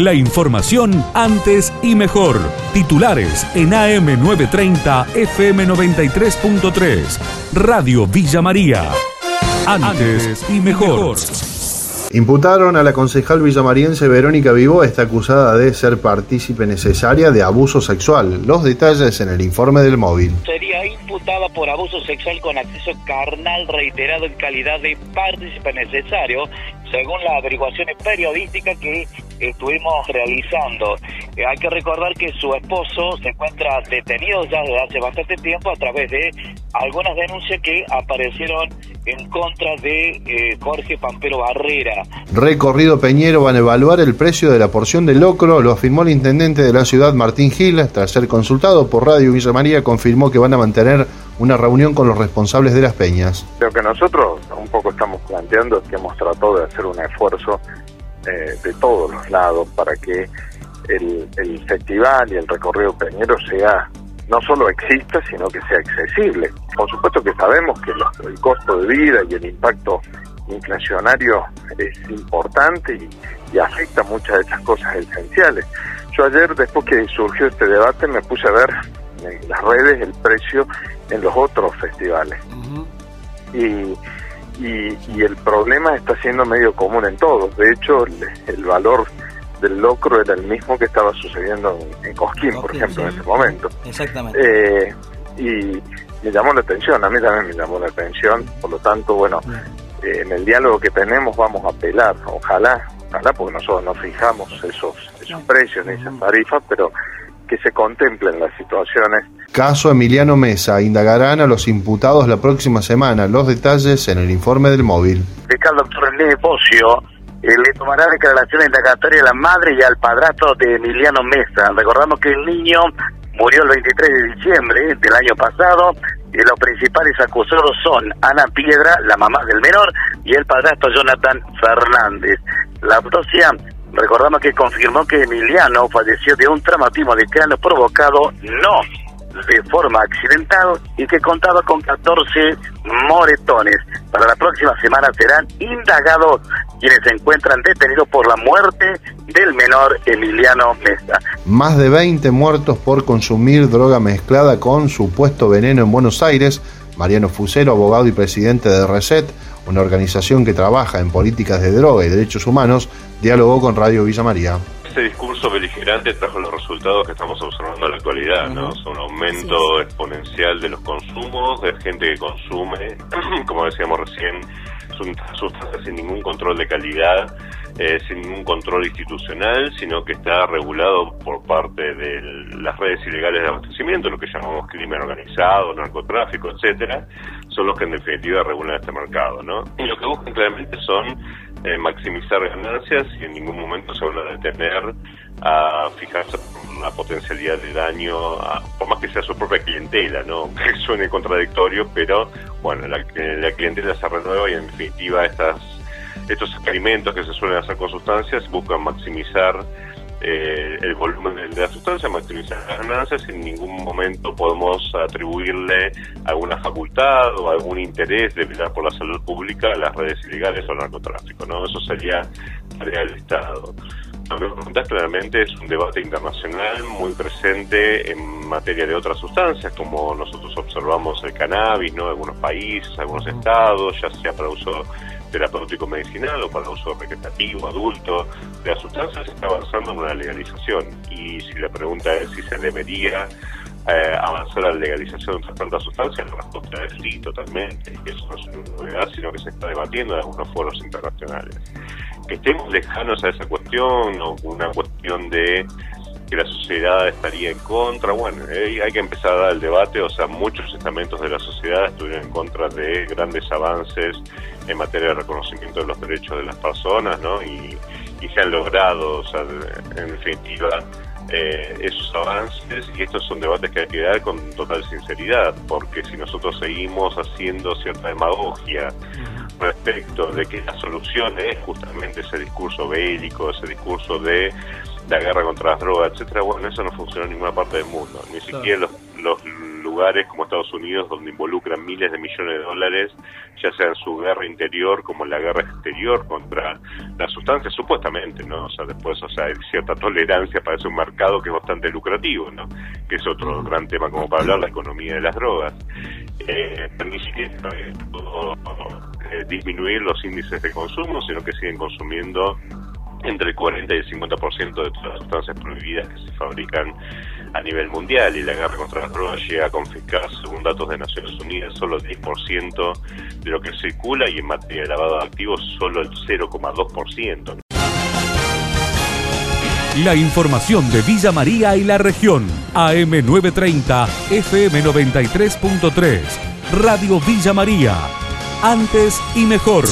La información antes y mejor. Titulares en AM930 FM93.3. Radio Villa María. Antes y mejor. Imputaron a la concejal villamariense Verónica Vivo, está acusada de ser partícipe necesaria de abuso sexual. Los detalles en el informe del móvil. Sería imputada por abuso sexual con acceso carnal reiterado en calidad de partícipe necesario, según las averiguaciones periodísticas que estuvimos realizando. Eh, hay que recordar que su esposo se encuentra detenido ya desde hace bastante tiempo a través de algunas denuncias que aparecieron en contra de eh, Jorge Pampero Barrera. Recorrido Peñero van a evaluar el precio de la porción de locro, lo afirmó el intendente de la ciudad Martín Gil, tras ser consultado por Radio Villa María, confirmó que van a mantener una reunión con los responsables de las peñas. Lo que nosotros un poco estamos planteando es que hemos tratado de hacer un esfuerzo eh, de todos los lados para que el, el festival y el recorrido peñero sea no solo exista, sino que sea accesible. Por supuesto que sabemos que el costo de vida y el impacto inflacionario es importante y, afecta muchas de estas cosas esenciales. Yo ayer, después que surgió este debate, me puse a ver en las redes el precio en los otros festivales. y, y, el problema está siendo medio común en todos. De hecho, el valor del locro era el mismo que estaba sucediendo en, Cosquín, por ejemplo, en ese momento. Exactamente. Eh, y me llamó la atención, a mí también me llamó la atención, por lo tanto, bueno, eh, en el diálogo que tenemos vamos a apelar, ojalá, ojalá, porque nosotros no fijamos esos, esos precios ni esas tarifas, pero que se contemplen las situaciones. Caso Emiliano Mesa, indagarán a los imputados la próxima semana. Los detalles en el informe del móvil. Fiscal doctor René Pocio eh, le tomará declaración indagatoria a la madre y al padrastro de Emiliano Mesa. Recordamos que el niño murió el 23 de diciembre del año pasado y los principales acusados son Ana Piedra, la mamá del menor, y el padrastro Jonathan Fernández. La autopsia recordamos que confirmó que Emiliano falleció de un traumatismo de cráneo provocado no de forma accidental y que contaba con 14 moretones. Para la próxima semana serán indagados quienes se encuentran detenidos por la muerte del menor Emiliano Mesa. Más de 20 muertos por consumir droga mezclada con supuesto veneno en Buenos Aires. Mariano Fusero, abogado y presidente de Reset, una organización que trabaja en políticas de droga y derechos humanos, dialogó con Radio Villa María este discurso beligerante trajo los resultados que estamos observando en la actualidad, ¿no? un aumento exponencial de los consumos, de gente que consume, como decíamos recién, sustancias sin ningún control de calidad, eh, sin ningún control institucional, sino que está regulado por parte de las redes ilegales de abastecimiento, lo que llamamos crimen organizado, narcotráfico, etcétera, son los que en definitiva regulan este mercado, ¿no? Y lo que buscan claramente son eh, maximizar ganancias y en ningún momento se van a detener a fijarse la potencialidad de daño, por más que sea su propia clientela, ¿no? Que suene contradictorio, pero bueno, la, la clientela se renueva y en definitiva estas estos experimentos que se suelen hacer con sustancias buscan maximizar eh, el volumen de la sustancia, maximizar las ganancias, en ningún momento podemos atribuirle alguna facultad o algún interés de velar por la salud pública a las redes ilegales o narcotráfico, ¿no? Eso sería tarea del Estado. Lo que preguntas claramente es un debate internacional muy presente en materia de otras sustancias, como nosotros observamos el cannabis, ¿no? Algunos países, algunos estados, ya sea para uso terapéutico medicinal o para uso recreativo, adulto, de las sustancias está avanzando en una legalización. Y si la pregunta es si se debería eh, avanzar a la legalización de tantas sustancias, la respuesta es sí, totalmente. Y eso no es una novedad, sino que se está debatiendo en algunos foros internacionales. Que estemos lejanos a esa cuestión o una cuestión de que la sociedad estaría en contra. Bueno, eh, hay que empezar a dar el debate, o sea, muchos estamentos de la sociedad estuvieron en contra de grandes avances en materia de reconocimiento de los derechos de las personas, ¿no? Y, se han logrado, o sea, en definitiva, eh, esos avances y estos son debates que hay que dar con total sinceridad, porque si nosotros seguimos haciendo cierta demagogia respecto de que la solución es justamente ese discurso bélico, ese discurso de la guerra contra las drogas, etcétera, bueno, eso no funciona en ninguna parte del mundo, ni siquiera los, los lugares como Estados Unidos, donde involucran miles de millones de dólares, ya sea en su guerra interior como en la guerra exterior contra las sustancias, supuestamente, ¿no? O sea, después, o sea, hay cierta tolerancia para ese un mercado que es bastante lucrativo, ¿no? Que es otro gran tema como para hablar, la economía de las drogas. Eh, ni siquiera eh, disminuir los índices de consumo, sino que siguen consumiendo entre el 40 y el 50% de todas las sustancias prohibidas que se fabrican a nivel mundial y la guerra contra las drogas llega a confiscar, según datos de Naciones Unidas, solo el 10% de lo que circula y en materia de lavado de activos solo el 0,2%. La información de Villa María y la región. AM930, FM93.3. Radio Villa María. Antes y mejor.